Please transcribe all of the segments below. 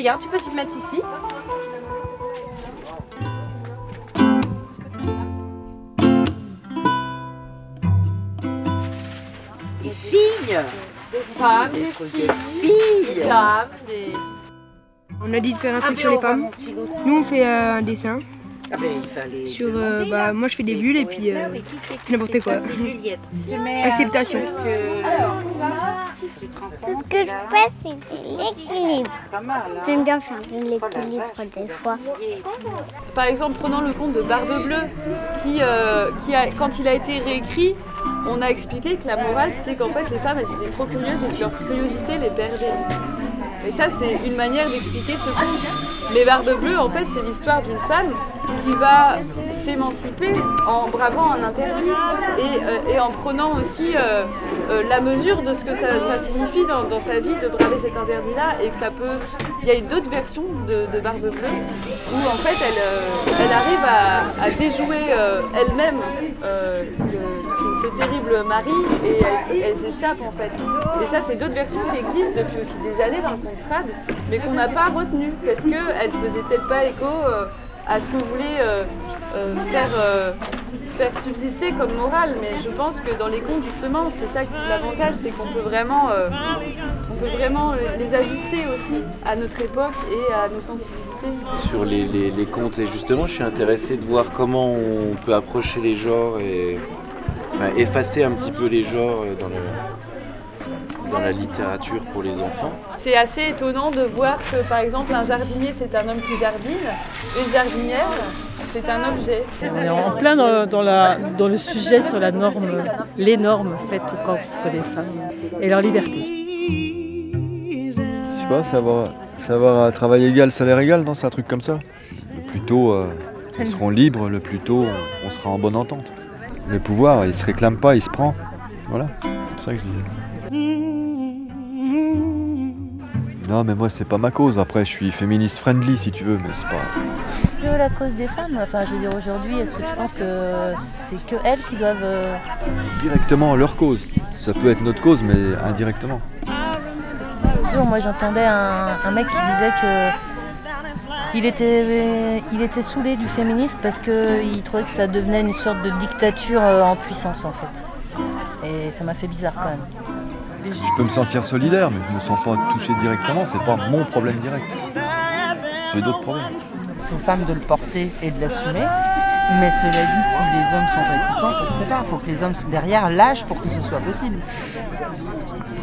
Regarde, tu peux te mettre ici. Des filles Des femmes, des filles, des... On a dit de faire un truc sur les femmes. Nous, on fait euh, un dessin. Ah ben, il fallait Sur, euh, bah, moi, je fais des bulles et puis euh, n'importe quoi. Acceptation. Tout ce que je fais, c'est de l'équilibre. J'aime bien faire de l'équilibre des fois. Par exemple, prenons le conte de Barbe Bleue, qui, euh, qui a, quand il a été réécrit, on a expliqué que la morale, c'était qu'en fait, les femmes, elles étaient trop curieuses et que leur curiosité les perdait. Et ça, c'est une manière d'expliquer ce conte. Mais Barbe Bleue, en fait, c'est l'histoire d'une femme qui va s'émanciper en bravant un interdit et, euh, en prenant aussi euh, euh, la mesure de ce que ça, signifie dans, sa vie de braver cet interdit-là et que ça peut... Il y a eu d'autres versions de, de Barbe Bleue où en fait elle, elle arrive à, déjouer euh, elle-même euh, ce, terrible mari et elle, s'échappe en fait. Et ça c'est d'autres versions qui existent depuis aussi des années dans le conte crade mais qu'on n'a pas retenu parce qu'elle faisait peut-être pas écho euh, à ce qu'on voulait euh, euh, faire, euh, faire subsister comme morale. Mais je pense que dans les contes justement c'est ça que l'avantage c'est qu'on peut vraiment, on peut vraiment les ajuster aussi à notre époque et à nos sensibilités. sur les, les- contes et justement je suis intéressé de voir comment on peut approcher les genres et effacer un petit peu les genres dans, le, dans la littérature pour les enfants. C'est assez étonnant de voir que par exemple un jardinier c'est un homme qui jardine, une jardinière c'est un objet. On est en plein dans, dans la, dans le sujet sur la norme, les normes faites au corps des femmes et leur liberté. Je sais pas, savoir, savoir à travail égal, salaire égal, non, c'est un truc comme ça. Le plus tôt euh, ils seront libres, le plus tôt on, on sera en bonne entente. Le pouvoir, il se réclame pas, il se prend. Voilà, c'est ça que je disais. Non, mais moi, c'est pas ma cause. Après, je suis féministe friendly si tu veux, mais c'est pas. que la cause des femmes Enfin, je veux dire, aujourd'hui, est-ce que tu penses que c'est que elles qui doivent. euh, directement leur cause. Ça peut être notre cause, mais indirectement. Moi, j'entendais un, un mec qui disait que. Il était, il était saoulé du féminisme parce qu'il trouvait que ça devenait une sorte de dictature euh, en puissance, en fait. Et ça m'a fait bizarre quand même. Je peux me sentir solidaire, mais je me sens pas touché directement. C'est pas mon problème direct. J'ai d'autres problèmes. C'est aux femmes de le porter et de l'assumer. Mais cela dit, si les hommes sont réticents, ça se fait pas. Il faut que les hommes derrière lâchent pour que ce soit possible.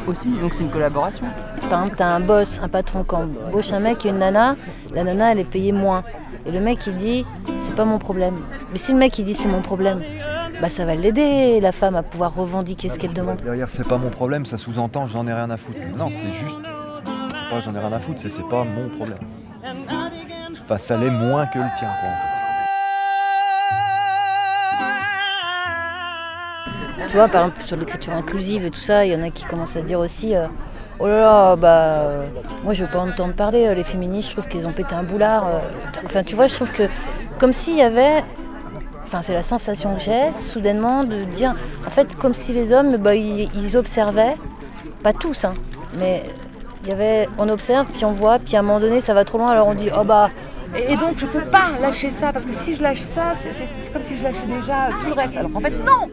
Aussi, donc c'est une collaboration. Par exemple, t'as un boss, un patron qui embauche un mec et une nana, la nana elle est payée moins. Et le mec il dit c'est pas mon problème. Mais si le mec il dit c'est mon problème, bah ça va l'aider la femme à pouvoir revendiquer ce qu'elle demande. Derrière, c'est pas mon problème, ça sous-entend j'en ai rien à foutre. Non, c'est juste. C'est pas j'en ai rien à foutre, c'est c'est pas mon problème. Enfin, ça l'est moins que le tien, quoi, en fait. Tu vois, par exemple, sur l'écriture inclusive et tout ça, il y en a qui commencent à dire aussi euh, Oh là là, bah, euh, moi je veux pas entendre parler, euh, les féministes, je trouve qu'ils ont pété un boulard. Enfin, tu vois, je trouve que comme s'il y avait. Enfin, c'est la sensation que j'ai, soudainement, de dire. En fait, comme si les hommes, bah, ils, observaient, pas tous, hein, mais il y avait. On observe, puis on voit, puis à un moment donné, ça va trop loin, alors on dit Oh bah. Et, donc je peux pas lâcher ça parce que si je lâche ça, c'est- comme si je lâchais déjà tout le reste. Alors qu'en fait non.